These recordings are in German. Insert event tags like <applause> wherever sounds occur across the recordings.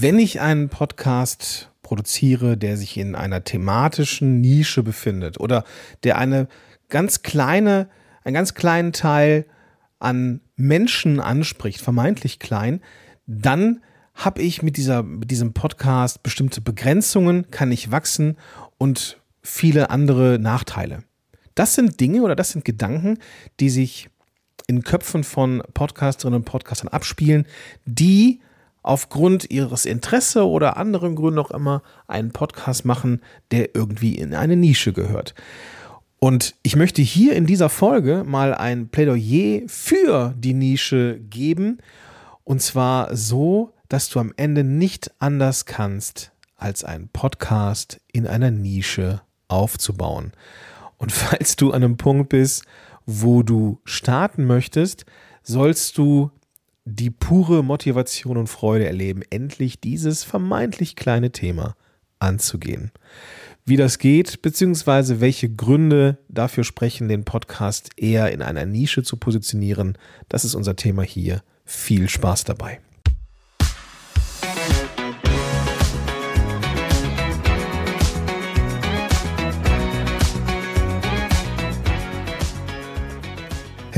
Wenn ich einen Podcast produziere, der sich in einer thematischen Nische befindet oder der eine ganz kleine, einen ganz kleinen Teil an Menschen anspricht, vermeintlich klein, dann habe ich mit, dieser, mit diesem Podcast bestimmte Begrenzungen, kann ich wachsen und viele andere Nachteile. Das sind Dinge oder das sind Gedanken, die sich in Köpfen von Podcasterinnen und Podcastern abspielen, die aufgrund ihres Interesse oder anderen Gründen auch immer einen Podcast machen, der irgendwie in eine Nische gehört. Und ich möchte hier in dieser Folge mal ein Plädoyer für die Nische geben. Und zwar so, dass du am Ende nicht anders kannst, als einen Podcast in einer Nische aufzubauen. Und <laughs> falls du an einem Punkt bist, wo du starten möchtest, sollst du die pure Motivation und Freude erleben, endlich dieses vermeintlich kleine Thema anzugehen. Wie das geht, beziehungsweise welche Gründe dafür sprechen, den Podcast eher in einer Nische zu positionieren, das ist unser Thema hier. Viel Spaß dabei.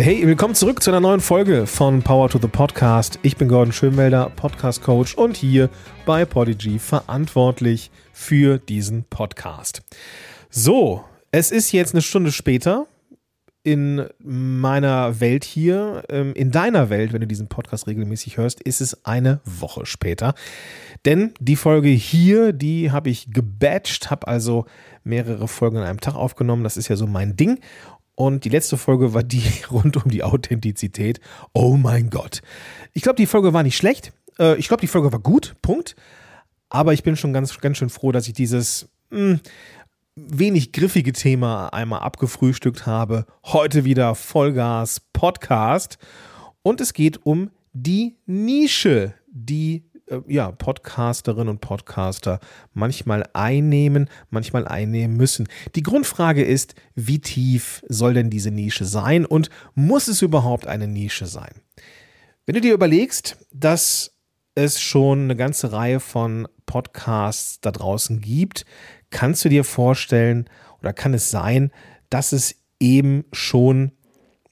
Hey, willkommen zurück zu einer neuen Folge von Power to the Podcast. Ich bin Gordon Schönwelder, Podcast Coach und hier bei Podigy verantwortlich für diesen Podcast. So, es ist jetzt eine Stunde später in meiner Welt hier, ähm, in deiner Welt, wenn du diesen Podcast regelmäßig hörst, ist es eine Woche später. Denn die Folge hier, die habe ich gebatcht, habe also mehrere Folgen an einem Tag aufgenommen. Das ist ja so mein Ding. Und die letzte Folge war die <laughs> rund um die Authentizität. Oh mein Gott. Ich glaube, die Folge war nicht schlecht. Äh, ich glaube, die Folge war gut. Punkt. Aber ich bin schon ganz, ganz schön froh, dass ich dieses mh, hm, wenig griffige Thema einmal abgefrühstückt habe. Heute wieder Vollgas Podcast. Und es geht um die Nische, die äh, ja, Podcasterinnen und Podcaster manchmal einnehmen, manchmal einnehmen müssen. Die Grundfrage ist, wie tief soll denn diese Nische sein und muss es überhaupt eine Nische sein? Wenn du dir überlegst, dass es schon eine ganze Reihe von Podcasts da draußen gibt, kannst du dir vorstellen oder kann es sein, dass es eben schon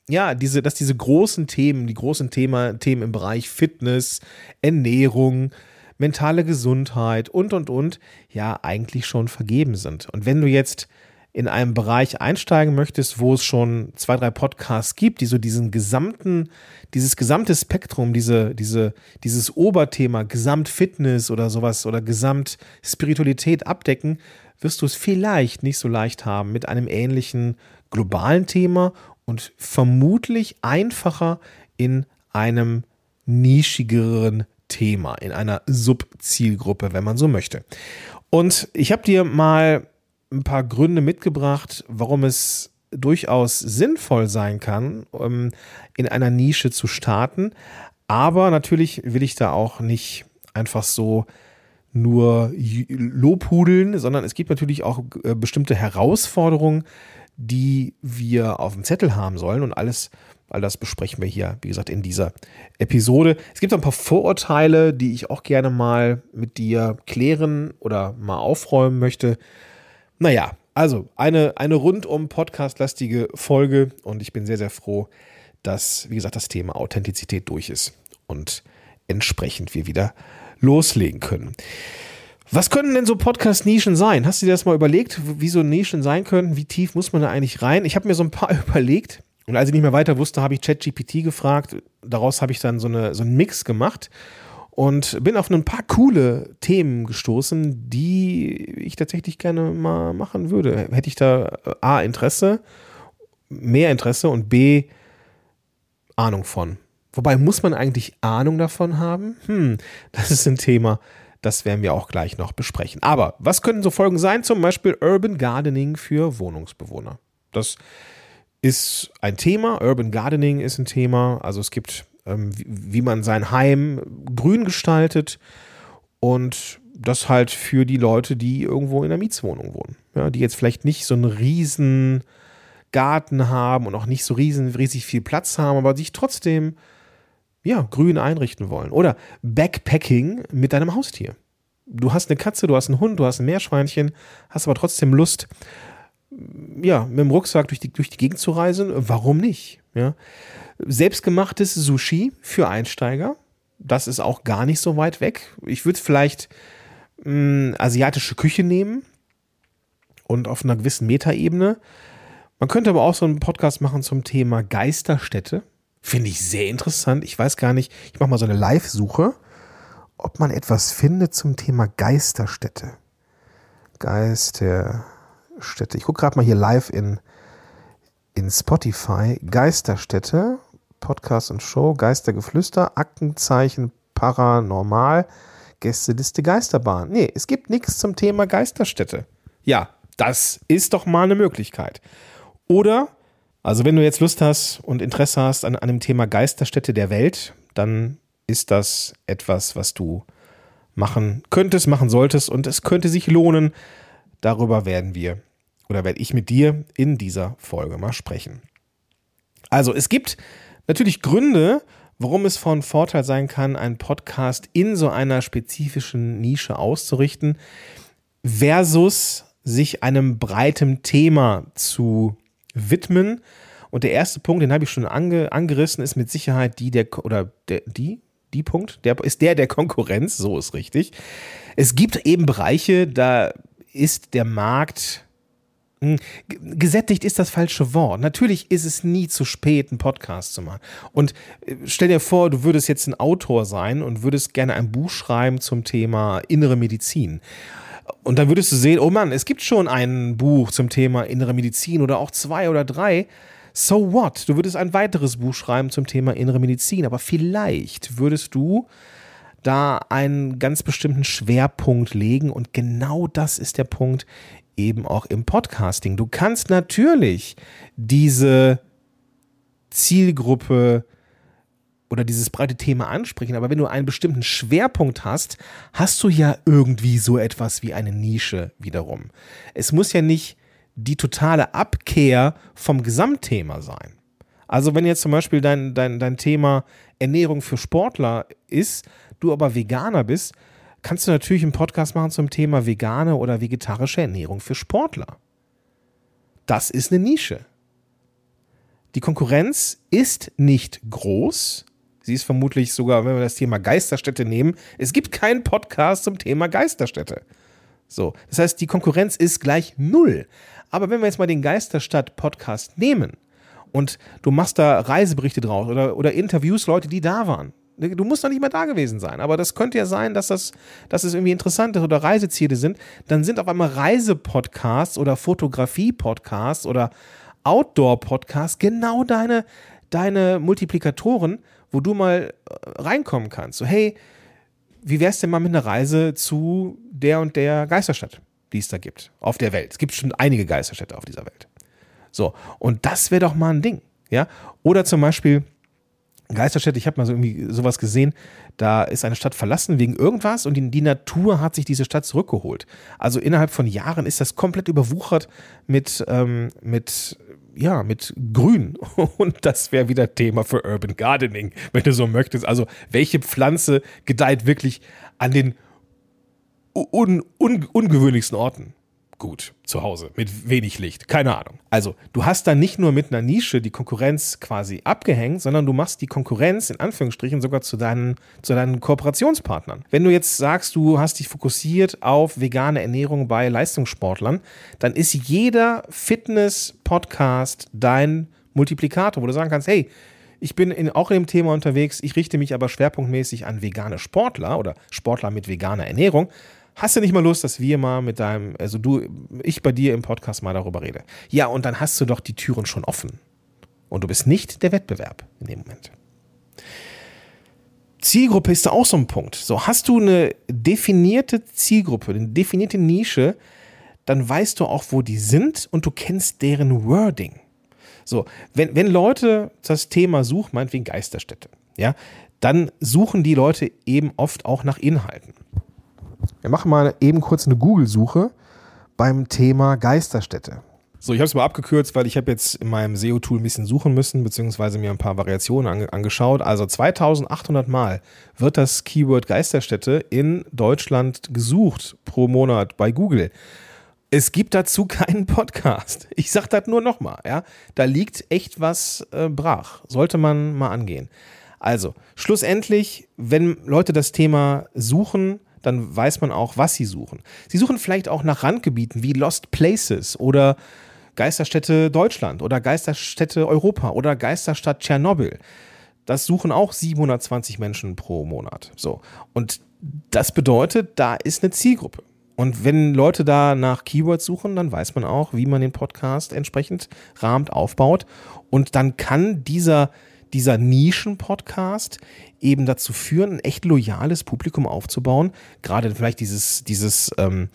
ja, diese, dass diese großen Themen, die großen Thema, Themen im Bereich Fitness, Ernährung, mentale Gesundheit und, und, und, ja, eigentlich schon vergeben sind. Und wenn du jetzt in einem Bereich einsteigen möchtest, wo es schon zwei, drei Podcasts gibt, die so diesen gesamten, dieses gesamte Spektrum, diese, diese, dieses Oberthema Gesamtfitness oder sowas oder Gesamtspiritualität abdecken, wirst du es vielleicht nicht so leicht haben mit einem ähnlichen globalen Thema und vermutlich einfacher in einem nischigeren Thema, in einer Subzielgruppe, wenn man so möchte. Und ich habe dir mal ein paar Gründe mitgebracht, warum es durchaus sinnvoll sein kann, um in einer Nische zu starten. Aber natürlich will ich da auch nicht einfach so nur lobhudeln, sondern es gibt natürlich auch äh, bestimmte Herausforderungen, die wir auf dem Zettel haben sollen und alles, all das besprechen wir hier, wie gesagt, in dieser Episode. Es gibt ein paar Vorurteile, die ich auch gerne mal mit dir klären oder mal aufräumen möchte. Naja, also eine, eine rundum podcastlastige Folge und ich bin sehr, sehr froh, dass, wie gesagt, das Thema Authentizität durch ist und entsprechend wir wieder loslegen können. Was können denn so Podcast-Nischen sein? Hast du dir das mal überlegt, wie so Nischen sein können? Wie tief muss man da eigentlich rein? Ich habe mir so ein paar <laughs> überlegt und als ich nicht mehr weiter wusste, habe ich ChatGPT gefragt. Daraus habe ich dann so, eine, so einen Mix gemacht und bin auf ein paar coole Themen gestoßen, die ich tatsächlich gerne mal machen würde. Hätte ich da äh, A, Interesse, mehr Interesse und B, Ahnung von. Wobei muss man eigentlich Ahnung davon haben? Hm, das ist ein Thema, das werden wir auch gleich noch besprechen. Aber was können so Folgen sein? Zum Beispiel Urban Gardening für Wohnungsbewohner. Das ist ein Thema. Urban Gardening ist ein Thema. Also es gibt, ähm, wie, wie man sein Heim grün gestaltet und das halt für die Leute, die irgendwo in einer Mietswohnung wohnen. Ja, die jetzt vielleicht nicht so einen riesen Garten haben und auch nicht so riesen, riesig viel Platz haben, aber sich trotzdem ja, grün einrichten wollen. Oder Backpacking mit deinem Haustier. Du hast eine Katze, du hast einen Hund, du hast ein Meerschweinchen, hast aber trotzdem Lust, ja, mit dem Rucksack durch die, durch die Gegend zu reisen. Warum nicht? Ja. Selbstgemachtes Sushi für Einsteiger. Das ist auch gar nicht so weit weg. Ich würde vielleicht mh, hm, asiatische Küche nehmen und auf einer gewissen Metaebene. Man könnte aber auch so einen Podcast machen zum Thema Geisterstädte. Finde ich sehr interessant. Ich weiß gar nicht, ich mache mal so eine Live-Suche, ob man etwas findet zum Thema Geisterstädte. Geisterstädte. Ich gucke gerade mal hier live in, in Spotify. Geisterstädte, Podcast und Show, Geistergeflüster, Aktenzeichen, Paranormal, Gästeliste Geisterbahn. Nee, es gibt nichts zum Thema Geisterstädte. Ja, das ist doch mal eine Möglichkeit. Oder, also wenn du jetzt Lust hast und Interesse hast an, dem Thema Geisterstädte der Welt, dann ist das etwas, was du machen könntest, machen solltest und es könnte sich lohnen. Darüber werden wir oder werde ich mit dir in dieser Folge mal sprechen. Also es gibt natürlich Gründe, warum es von Vorteil sein kann, einen Podcast in so einer spezifischen Nische auszurichten, versus sich einem breiten Thema zu widmen. Und der erste Punkt, den habe ich schon ange, angerissen, ist mit Sicherheit die der oder der, die die Punkt, der ist der der Konkurrenz, so ist richtig. Es gibt eben Bereiche, da ist der Markt hm, Gesättigt ist das falsche Wort. Natürlich ist es nie zu spät, einen Podcast zu machen. Und äh, stell dir vor, du würdest jetzt ein Autor sein und würdest gerne ein Buch schreiben zum Thema innere Medizin. Und dann würdest du sehen, oh Mann, es gibt schon ein Buch zum Thema innere Medizin oder auch zwei oder drei. So what? Du würdest ein weiteres Buch schreiben zum Thema innere Medizin, aber vielleicht würdest du da einen ganz bestimmten Schwerpunkt legen und genau das ist der Punkt eben auch im Podcasting. Du kannst natürlich diese Zielgruppe oder dieses breite Thema ansprechen, aber wenn du einen bestimmten Schwerpunkt hast, hast du ja irgendwie so etwas wie eine Nische wiederum. Es muss ja nicht die totale Abkehr vom Gesamtthema sein. Also wenn jetzt zum Beispiel dein, dein, dein Thema Ernährung für Sportler ist, du aber Veganer bist, kannst du natürlich einen Podcast machen zum Thema vegane oder vegetarische Ernährung für Sportler. Das ist eine Nische. Die Konkurrenz ist nicht groß, Sie ist vermutlich sogar, wenn wir das Thema Geisterstädte nehmen, es gibt keinen Podcast zum Thema Geisterstädte. So, das heißt, die Konkurrenz ist gleich null. Aber wenn wir jetzt mal den Geisterstadt-Podcast nehmen und du machst da Reiseberichte draus oder, oder Interviews, Leute, die da waren. Du musst doch nicht mehr da gewesen sein, aber das könnte ja sein, dass das, dass es irgendwie interessante oder Reiseziele sind. Dann sind auf einmal Reisepodcasts oder Fotografie-Podcasts oder Outdoor-Podcasts genau deine, deine Multiplikatoren, wo du mal äh, reinkommen kannst. So, hey, wie wär's denn mal mit einer Reise zu der und der Geisterstadt, die es da gibt, auf der Welt? Es gibt schon einige Geisterstädte auf dieser Welt. So, und das wäre doch mal ein Ding, ja? Oder zum Beispiel Geisterstädte, ich habe mal so irgendwie sowas gesehen, da ist eine Stadt verlassen wegen irgendwas und die, Natur hat sich diese Stadt zurückgeholt. Also innerhalb von Jahren ist das komplett überwuchert mit, ähm, mit ja, mit Grün. <laughs> Und das wäre wieder Thema für Urban Gardening, wenn du so möchtest. Also, welche Pflanze gedeiht wirklich an den un un ungewöhnlichsten Orten? Gut zu Hause mit wenig Licht. Keine Ahnung. Also, du hast dann nicht nur mit einer Nische die Konkurrenz quasi abgehängt, sondern du machst die Konkurrenz in Anführungsstrichen sogar zu deinen, zu deinen Kooperationspartnern. Wenn du jetzt sagst, du hast dich fokussiert auf vegane Ernährung bei Leistungssportlern, dann ist jeder Fitness-Podcast dein Multiplikator, wo du sagen kannst, hey, ich bin in, auch in dem Thema unterwegs, ich richte mich aber schwerpunktmäßig an vegane Sportler oder Sportler mit veganer Ernährung. Hast du nicht mal Lust, dass wir mal mit deinem, also du, ich bei dir im Podcast mal darüber rede? Ja, und dann hast du doch die Türen schon offen. Und du bist nicht der Wettbewerb in dem Moment. Zielgruppe ist da auch so ein Punkt. So, hast du eine definierte Zielgruppe, eine definierte Nische, dann weißt du auch, wo die sind und du kennst deren Wording. So, wenn, wenn Leute das Thema suchen, meinetwegen Geisterstätte, ja, dann suchen die Leute eben oft auch nach Inhalten. Wir machen mal eben kurz eine Google-Suche beim Thema Geisterstätte. So, ich habe es mal abgekürzt, weil ich habe jetzt in meinem SEO-Tool ein bisschen suchen müssen, beziehungsweise mir ein paar Variationen ange angeschaut. Also 2800 Mal wird das Keyword Geisterstätte in Deutschland gesucht pro Monat bei Google. Es gibt dazu <laughs> keinen Podcast. Ich sage das nur nochmal, ja. Da liegt echt was äh, brach. Sollte man mal angehen. Also, schlussendlich, wenn Leute das Thema suchen, dann weiß man auch, was sie suchen. Sie suchen vielleicht auch nach Randgebieten wie Lost Places oder Geisterstätte Deutschland oder Geisterstätte Europa oder Geisterstadt Tschernobyl. Das suchen auch 720 Menschen pro Monat. So. Und das bedeutet, da ist eine Zielgruppe. Und wenn Leute da nach Keywords suchen, dann weiß man auch, wie man den Podcast entsprechend rahmt aufbaut. Und dann kann dieser, dieser Nischen-Podcast eben dazu führen, ein echt loyales Publikum aufzubauen. Gerade vielleicht dieses, dieses, ähm,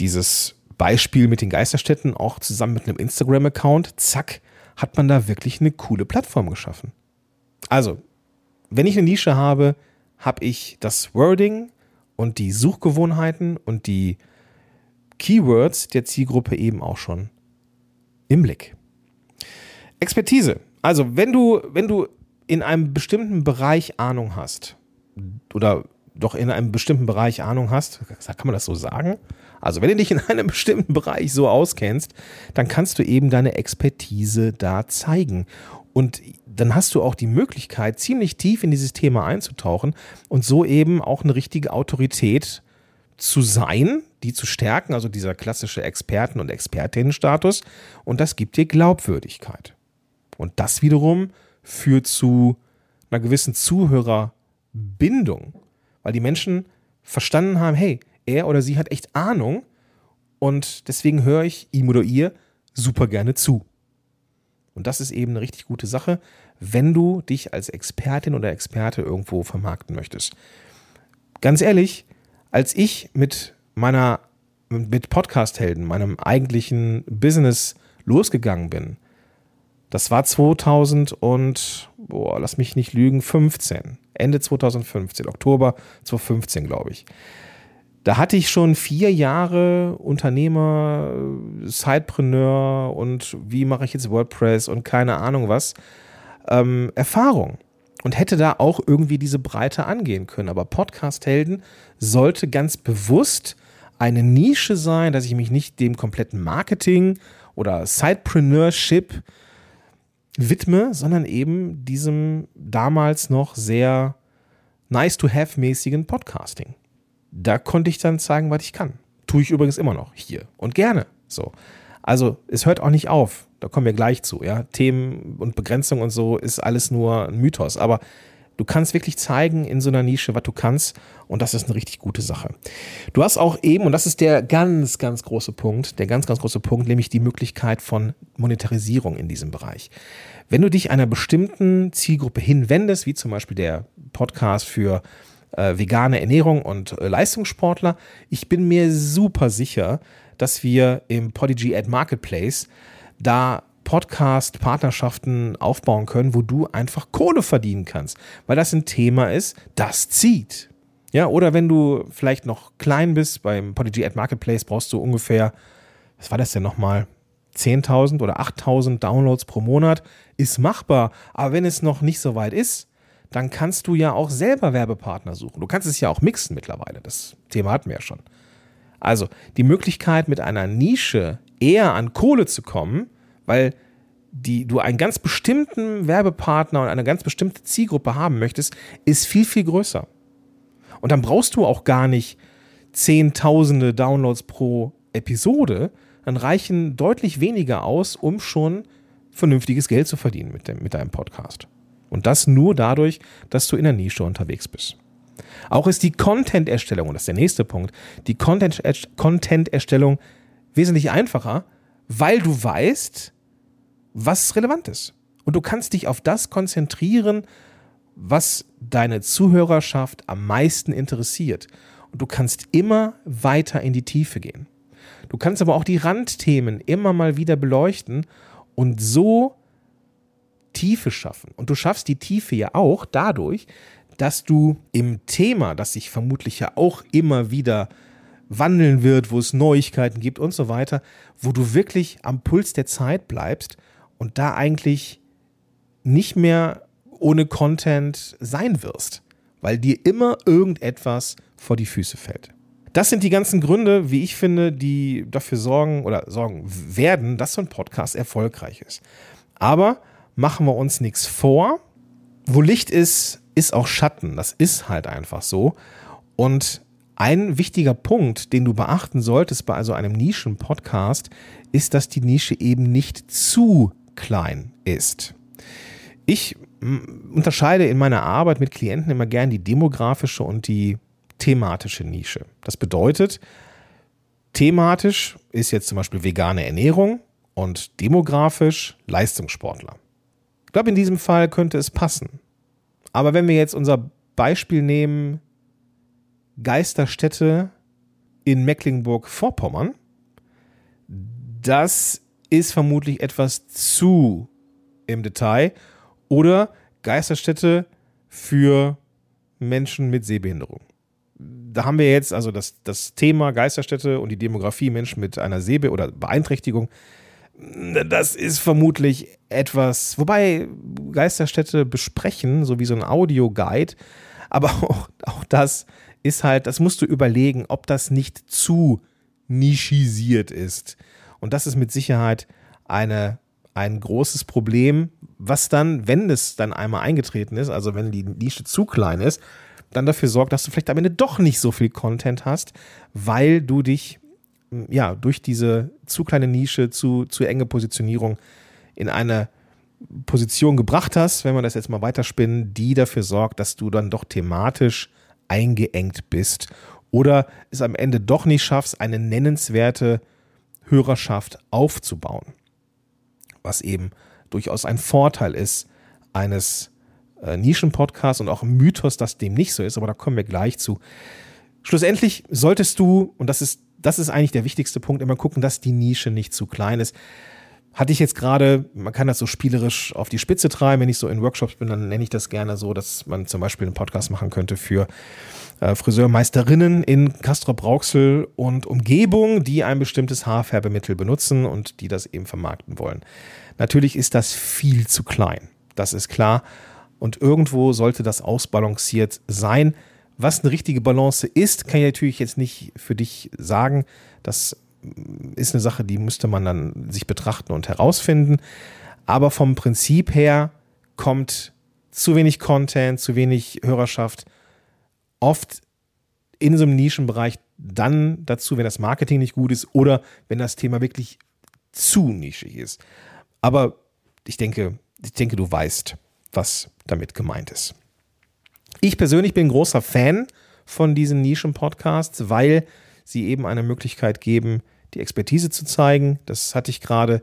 dieses Beispiel mit den Geisterstädten, auch zusammen mit einem Instagram-Account, zack, hat man da wirklich eine coole Plattform geschaffen. Also, wenn ich eine Nische habe, habe ich das Wording und die Suchgewohnheiten und die Keywords der Zielgruppe eben auch schon im Blick. Expertise. Also, wenn du, wenn du in einem bestimmten Bereich Ahnung hast, oder doch in einem bestimmten Bereich Ahnung hast, kann man das so sagen? Also wenn du dich in einem <laughs> bestimmten Bereich so auskennst, dann kannst du eben deine Expertise da zeigen. Und dann hast du auch die Möglichkeit, ziemlich tief in dieses Thema einzutauchen und so eben auch eine richtige Autorität zu sein, die zu stärken, also dieser klassische Experten- und Expertinnenstatus. Und das gibt dir Glaubwürdigkeit. Und das wiederum führt zu einer gewissen Zuhörerbindung weil die Menschen verstanden haben, hey, er oder sie hat echt Ahnung und deswegen höre ich ihm oder ihr super gerne zu. Und das ist eben eine richtig gute Sache, wenn du dich als Expertin oder Experte irgendwo vermarkten möchtest. Ganz ehrlich, als ich mit meiner mit Podcast-Helden, meinem eigentlichen Business losgegangen bin, das war 2000 und, boah, lass mich nicht lügen, 15. Ende 2015, Oktober 2015, glaube ich. Da hatte ich schon vier Jahre Unternehmer, Sidepreneur und wie mache ich jetzt WordPress und keine Ahnung was, ähm, Erfahrung. Und hätte da auch irgendwie diese Breite angehen können. Aber Podcast-Helden sollte ganz bewusst eine Nische sein, dass ich mich nicht dem kompletten Marketing oder Sidepreneurship widme, sondern eben diesem damals noch sehr nice to have mäßigen Podcasting. Da konnte ich dann zeigen, was ich kann. Tue ich übrigens immer noch hier und gerne. So. Also, es hört auch nicht auf. Da kommen wir gleich zu. Ja? Themen und Begrenzung und so ist alles nur ein Mythos. Aber Du kannst wirklich zeigen in so einer Nische, was du kannst. Und das ist eine richtig gute Sache. Du hast auch eben, und das ist der ganz, ganz große Punkt, der ganz, ganz große Punkt, nämlich die Möglichkeit von Monetarisierung in diesem Bereich. Wenn du dich einer bestimmten Zielgruppe hinwendest, wie zum Beispiel der Podcast für äh, vegane Ernährung und äh, Leistungssportler, ich bin mir super sicher, dass wir im Podigy Ad Marketplace da Podcast-Partnerschaften aufbauen können, wo du einfach Kohle verdienen kannst, weil das ein Thema ist, das zieht. Ja, oder wenn du vielleicht noch klein bist, beim Podigy Ad Marketplace brauchst du ungefähr, was war das denn nochmal? 10.000 oder 8.000 Downloads pro Monat ist machbar. Aber wenn es noch nicht so weit ist, dann kannst du ja auch selber Werbepartner suchen. Du kannst es ja auch mixen mittlerweile. Das Thema hatten wir ja schon. Also die Möglichkeit, mit einer Nische eher an Kohle zu kommen, weil die, du einen ganz bestimmten Werbepartner und eine ganz bestimmte Zielgruppe haben möchtest, ist viel, viel größer. Und dann brauchst du auch gar nicht zehntausende Downloads pro Episode, dann reichen deutlich weniger aus, um schon vernünftiges Geld zu verdienen mit, dem, mit deinem Podcast. Und das nur dadurch, dass du in der Nische unterwegs bist. Auch ist die Content-Erstellung, und das ist der nächste Punkt, die Content-Erstellung wesentlich einfacher, weil du weißt, was relevant ist. Und du kannst dich auf das konzentrieren, was deine Zuhörerschaft am meisten interessiert. Und du kannst immer weiter in die Tiefe gehen. Du kannst aber auch die Randthemen immer mal wieder beleuchten und so Tiefe schaffen. Und du schaffst die Tiefe ja auch dadurch, dass du im Thema, das sich vermutlich ja auch immer wieder wandeln wird, wo es Neuigkeiten gibt und so weiter, wo du wirklich am Puls der Zeit bleibst und da eigentlich nicht mehr ohne Content sein wirst, weil dir immer irgendetwas vor die Füße fällt. Das sind die ganzen Gründe, wie ich finde, die dafür sorgen oder sorgen werden, dass so ein Podcast erfolgreich ist. Aber machen wir uns nichts vor. Wo Licht ist, ist auch Schatten. Das ist halt einfach so. Und ein wichtiger Punkt, den du beachten solltest bei so einem Nischen-Podcast, ist, dass die Nische eben nicht zu klein ist. Ich unterscheide in meiner Arbeit mit Klienten immer gern die demografische und die thematische Nische. Das bedeutet, thematisch ist jetzt zum Beispiel vegane Ernährung und demografisch Leistungssportler. Ich glaube, in diesem Fall könnte es passen. Aber wenn wir jetzt unser Beispiel nehmen, Geisterstätte in Mecklenburg-Vorpommern, das ist vermutlich etwas zu im Detail. Oder Geisterstätte für Menschen mit Sehbehinderung. Da haben wir jetzt also das, das Thema Geisterstätte und die Demografie Menschen mit einer Sehbe- oder Beeinträchtigung. Das ist vermutlich etwas, wobei Geisterstätte besprechen, so wie so ein Audioguide, aber <laughs> auch, auch das ist halt, das musst du überlegen, ob das nicht zu nischisiert ist. Und das ist mit Sicherheit eine, ein großes Problem, was dann, wenn es dann einmal eingetreten ist, also wenn die Nische zu klein ist, dann dafür sorgt, dass du vielleicht am Ende doch nicht so viel Content hast, weil du dich ja durch diese zu kleine Nische, zu, zu enge Positionierung in eine Position gebracht hast, wenn wir das jetzt mal weiterspinnen, die dafür sorgt, dass du dann doch thematisch eingeengt bist oder es am Ende doch nicht schaffst, eine nennenswerte Hörerschaft aufzubauen. Was eben durchaus ein Vorteil ist eines äh, Nischen-Podcasts und auch ein Mythos, dass dem nicht so ist, aber da kommen wir gleich zu. Schlussendlich solltest du, und das ist, das ist eigentlich der wichtigste Punkt, immer gucken, dass die Nische nicht zu klein ist hatte ich jetzt gerade, man kann das so spielerisch auf die Spitze treiben, wenn ich so in Workshops bin, dann nenne ich das gerne so, dass man zum Beispiel einen Podcast machen könnte für äh, Friseurmeisterinnen in Castrop-Rauxel und Umgebung, die ein bestimmtes Haarfärbemittel benutzen und die das eben vermarkten wollen. Natürlich ist das viel zu klein, das ist klar. Und irgendwo sollte das ausbalanciert sein. Was eine richtige Balance ist, kann ich natürlich jetzt nicht für dich sagen. Das ist eine Sache, die müsste man dann sich betrachten und herausfinden. Aber vom Prinzip her kommt zu wenig Content, zu wenig Hörerschaft oft in so einem Nischenbereich dann dazu, wenn das Marketing nicht gut ist oder wenn das Thema wirklich zu nischig ist. Aber ich denke, ich denke, du weißt, was damit gemeint ist. Ich persönlich bin großer Fan von diesen Nischen-Podcasts, weil sie eben eine Möglichkeit geben, die Expertise zu zeigen. Das hatte ich gerade.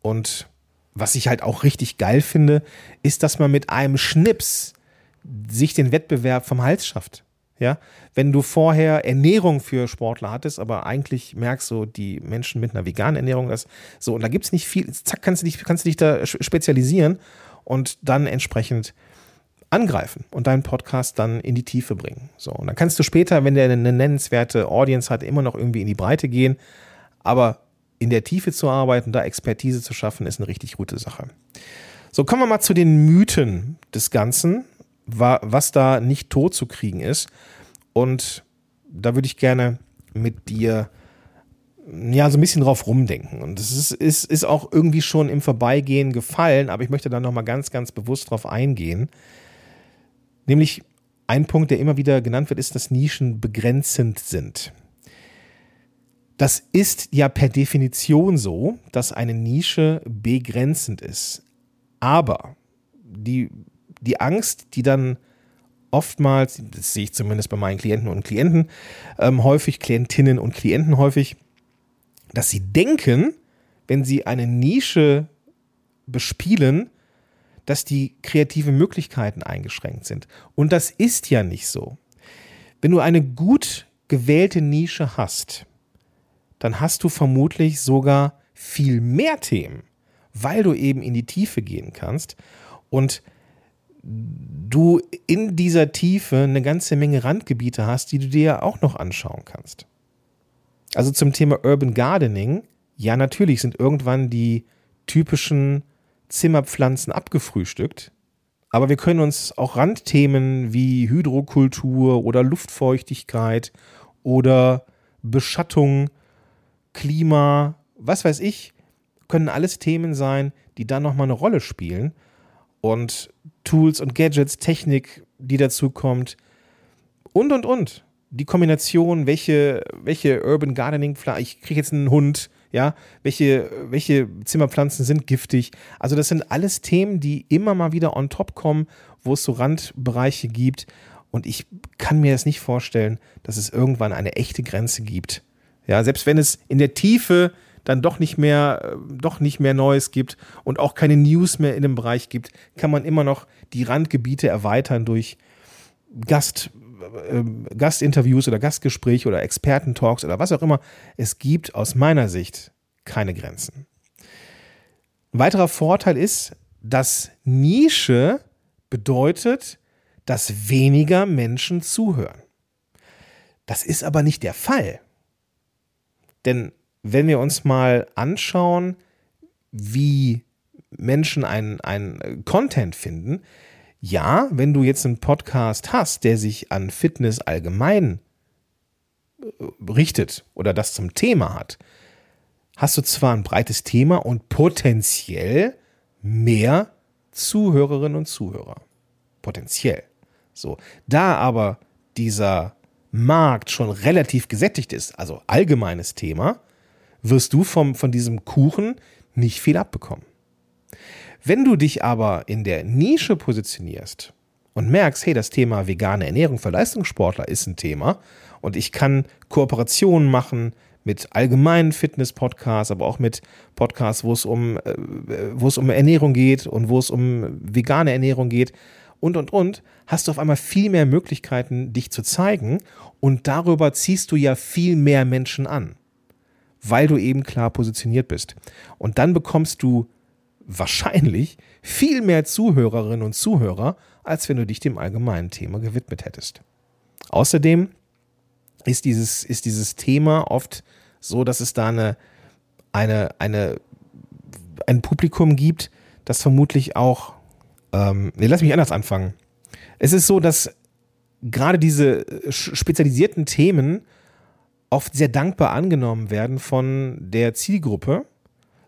Und was ich halt auch richtig geil finde, ist, dass man mit einem Schnips sich den Wettbewerb vom Hals schafft. Ja, wenn du vorher Ernährung für Sportler hattest, aber eigentlich merkst du, die Menschen mit einer veganen Ernährung, das so, und da gibt es nicht viel, zack, kannst du dich, kannst du dich da spezialisieren und dann entsprechend angreifen und deinen Podcast dann in die Tiefe bringen. So, und dann kannst du später, wenn der eine nennenswerte Audience hat, immer noch irgendwie in die Breite gehen aber in der Tiefe zu arbeiten, da Expertise zu schaffen, ist eine richtig gute Sache. So, kommen wir mal zu den Mythen des Ganzen, was da nicht tot zu kriegen ist. Und da würde ich gerne mit dir ja, so ein bisschen drauf rumdenken. Und es ist, ist, ist auch irgendwie schon im Vorbeigehen gefallen, aber ich möchte da nochmal ganz, ganz bewusst drauf eingehen. Nämlich ein Punkt, der immer wieder genannt wird, ist, dass Nischen begrenzend sind. Das ist ja per Definition so, dass eine Nische begrenzend ist. Aber die, die Angst, die dann oftmals, das sehe ich zumindest bei meinen Klienten und Klienten ähm, häufig, Klientinnen und Klienten häufig, dass sie denken, wenn sie eine Nische bespielen, dass die kreativen Möglichkeiten eingeschränkt sind. Und das ist ja nicht so. Wenn du eine gut gewählte Nische hast, dann hast du vermutlich sogar viel mehr Themen, weil du eben in die Tiefe gehen kannst und du in dieser Tiefe eine ganze Menge Randgebiete hast, die du dir ja auch noch anschauen kannst. Also zum Thema Urban Gardening, ja, natürlich sind irgendwann die typischen Zimmerpflanzen abgefrühstückt. Aber wir können uns auch Randthemen wie Hydrokultur oder Luftfeuchtigkeit oder Beschattung, Klima, was weiß ich, können alles Themen sein, die dann nochmal eine Rolle spielen. Und Tools und Gadgets, Technik, die dazu kommt. Und, und, und. Die Kombination, welche, welche Urban Gardening, ich kriege jetzt einen Hund, ja, welche, welche Zimmerpflanzen sind giftig. Also das sind alles Themen, die immer mal wieder on top kommen, wo es so Randbereiche gibt. Und ich kann mir das nicht vorstellen, dass es irgendwann eine echte Grenze gibt. Ja, selbst wenn es in der Tiefe dann doch nicht mehr, doch nicht mehr Neues gibt und auch keine News mehr in dem Bereich gibt, kann man immer noch die Randgebiete erweitern durch Gast, äh, Gastinterviews oder Gastgespräche oder Expertentalks oder was auch immer. Es gibt aus meiner Sicht keine Grenzen. Ein weiterer Vorteil ist, dass Nische bedeutet, dass weniger Menschen zuhören. Das ist aber nicht der Fall. Denn wenn wir uns mal anschauen, wie Menschen einen, Content finden, ja, wenn du jetzt einen Podcast hast, der sich an Fitness allgemein äh, richtet oder das zum Thema hat, hast du zwar ein breites Thema und potenziell mehr Zuhörerinnen und Zuhörer. Potenziell. So. Da aber dieser Markt schon relativ gesättigt ist, also allgemeines Thema, wirst du vom, von diesem Kuchen nicht viel abbekommen. Wenn du dich aber in der Nische positionierst und merkst, hey, das Thema vegane Ernährung für Leistungssportler ist ein Thema und ich kann Kooperationen machen mit allgemeinen Fitness-Podcasts, aber auch mit Podcasts, wo es um, äh, wo es um Ernährung geht und wo es um vegane Ernährung geht und, und, und, hast du auf einmal viel mehr Möglichkeiten, dich zu zeigen und darüber ziehst du ja viel mehr Menschen an, weil du eben klar positioniert bist. Und dann bekommst du wahrscheinlich viel mehr Zuhörerinnen und Zuhörer, als wenn du dich dem allgemeinen Thema gewidmet hättest. Außerdem ist dieses, ist dieses Thema oft so, dass es da eine, eine, eine, ein Publikum gibt, das vermutlich auch, ähm, nee, lass mich anders anfangen. Es ist so, dass gerade diese spezialisierten Themen oft sehr dankbar angenommen werden von der Zielgruppe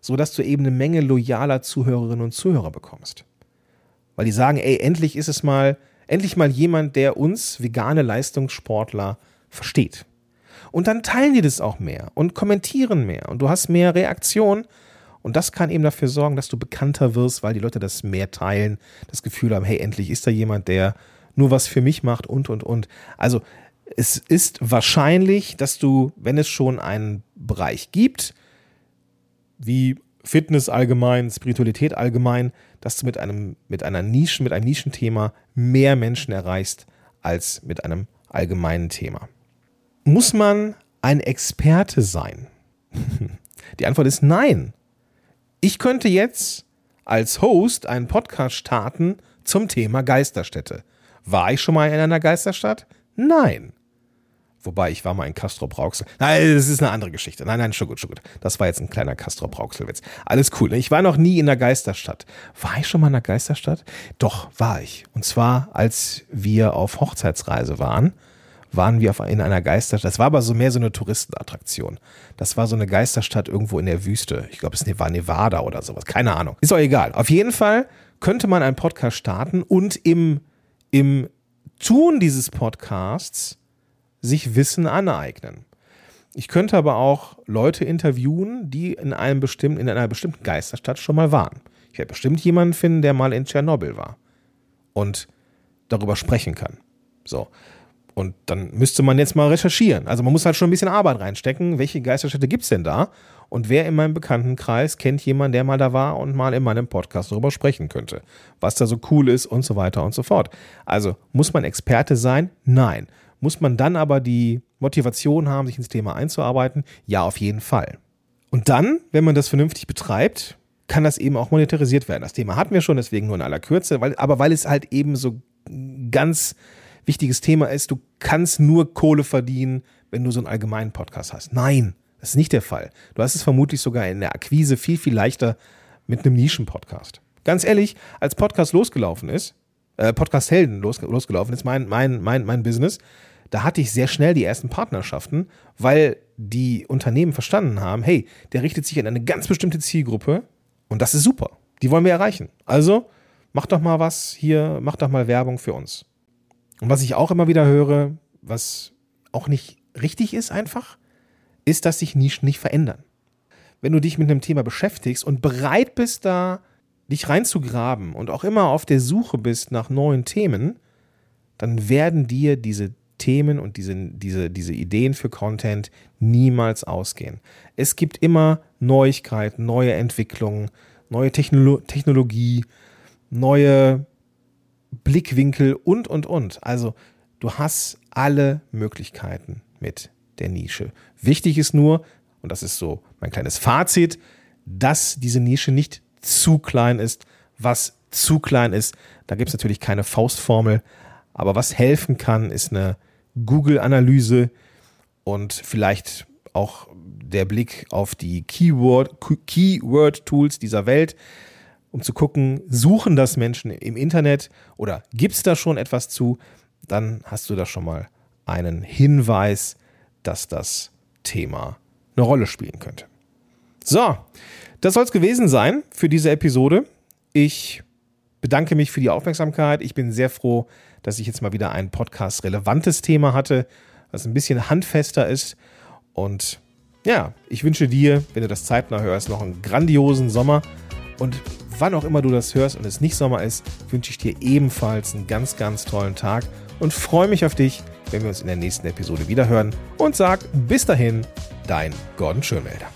so dass du eben eine Menge loyaler Zuhörerinnen und Zuhörer bekommst. Weil die sagen, ey, endlich ist es mal, endlich mal jemand, der uns vegane Leistungssportler versteht. Und dann teilen die das auch mehr und kommentieren mehr und du hast mehr Reaktion und das kann eben dafür sorgen, dass du bekannter wirst, weil die Leute das mehr teilen, das Gefühl haben, hey, endlich ist da jemand, der nur was für mich macht und, und, und. Also es ist wahrscheinlich, dass du, wenn es schon einen Bereich gibt, wie Fitness allgemein, Spiritualität allgemein, dass du mit einem, mit einer Nische, mit einem Nischenthema mehr Menschen erreichst als mit einem allgemeinen Thema. Muss man ein Experte sein? <laughs> Die Antwort ist nein. Ich könnte jetzt als Host einen Podcast starten zum Thema Geisterstädte. War ich schon mal in einer Geisterstadt? Nein. Wobei, ich war mal in Castro Brauxel. Nein, das ist eine andere Geschichte. Nein, nein, schon gut, schon gut. Das war jetzt ein kleiner Castro Brauxel-Witz. Alles cool. Ich war noch nie in der Geisterstadt. War ich schon mal in der Geisterstadt? Doch, war ich. Und zwar, als wir auf Hochzeitsreise waren, waren wir in einer Geisterstadt. Das war aber so mehr so eine Touristenattraktion. Das war so eine Geisterstadt irgendwo in der Wüste. Ich glaube, es war Nevada oder sowas. Keine Ahnung. Ist auch egal. Auf jeden Fall könnte man einen Podcast starten und im, im Tun dieses Podcasts sich Wissen aneignen. Ich könnte aber auch Leute interviewen, die in einem bestimmten, in einer bestimmten Geisterstadt schon mal waren. Ich werde bestimmt jemanden finden, der mal in Tschernobyl war und darüber sprechen kann. So. Und dann müsste man jetzt mal recherchieren. Also man muss halt schon ein bisschen Arbeit reinstecken. Welche Geisterstädte gibt es denn da? Und wer in meinem Bekanntenkreis kennt jemanden, der mal da war und mal in meinem Podcast darüber sprechen könnte? Was da so cool ist und so weiter und so fort. Also muss man Experte sein? Nein. Muss man dann aber die Motivation haben, sich ins Thema einzuarbeiten? Ja, auf jeden Fall. Und dann, wenn man das vernünftig betreibt, kann das eben auch monetarisiert werden. Das Thema hatten wir schon, deswegen nur in aller Kürze, weil, aber weil es halt eben so ganz wichtiges Thema ist, du kannst nur Kohle verdienen, wenn du so einen allgemeinen Podcast hast. Nein, das ist nicht der Fall. Du hast es vermutlich sogar in der Akquise viel, viel leichter mit einem Nischen-Podcast. Ganz ehrlich, als Podcast losgelaufen ist, äh, Podcast Helden los, losgelaufen ist, mein, mein, mein, mein Business, da hatte ich sehr schnell die ersten Partnerschaften, weil die Unternehmen verstanden haben, hey, der richtet sich an eine ganz bestimmte Zielgruppe und das ist super. Die wollen wir erreichen. Also mach doch mal was hier, mach doch mal Werbung für uns. Und was ich auch immer wieder höre, was auch nicht richtig ist einfach, ist, dass sich Nischen nicht verändern. Wenn du dich mit einem Thema beschäftigst und bereit bist, da dich reinzugraben und auch immer auf der Suche bist nach neuen Themen, dann werden dir diese Themen und diese, diese, diese Ideen für Content niemals ausgehen. Es gibt immer Neuigkeiten, neue Entwicklungen, neue Technolo Technologie, neue Blickwinkel und, und, und. Also du hast alle Möglichkeiten mit der Nische. Wichtig ist nur, und das ist so mein kleines Fazit, dass diese Nische nicht zu klein ist. Was zu klein ist, da gibt es natürlich keine Faustformel, aber was helfen kann, ist eine Google-Analyse und vielleicht auch der Blick auf die Keyword-Tools Keyword dieser Welt, um zu gucken, suchen das Menschen im Internet oder gibt es da schon etwas zu, dann hast du da schon mal einen Hinweis, dass das Thema eine Rolle spielen könnte. So, das soll es gewesen sein für diese Episode. Ich bedanke mich für die Aufmerksamkeit. Ich bin sehr froh, dass ich jetzt mal wieder ein Podcast-relevantes Thema hatte, was ein bisschen handfester ist. Und ja, ich wünsche dir, wenn du das zeitnah hörst, noch einen grandiosen Sommer. Und wann auch immer du das hörst und es nicht Sommer ist, wünsche ich dir ebenfalls einen ganz, ganz tollen Tag und freue mich auf dich, wenn wir uns in der nächsten Episode wiederhören. Und sag bis dahin, dein Gordon Schönwälder.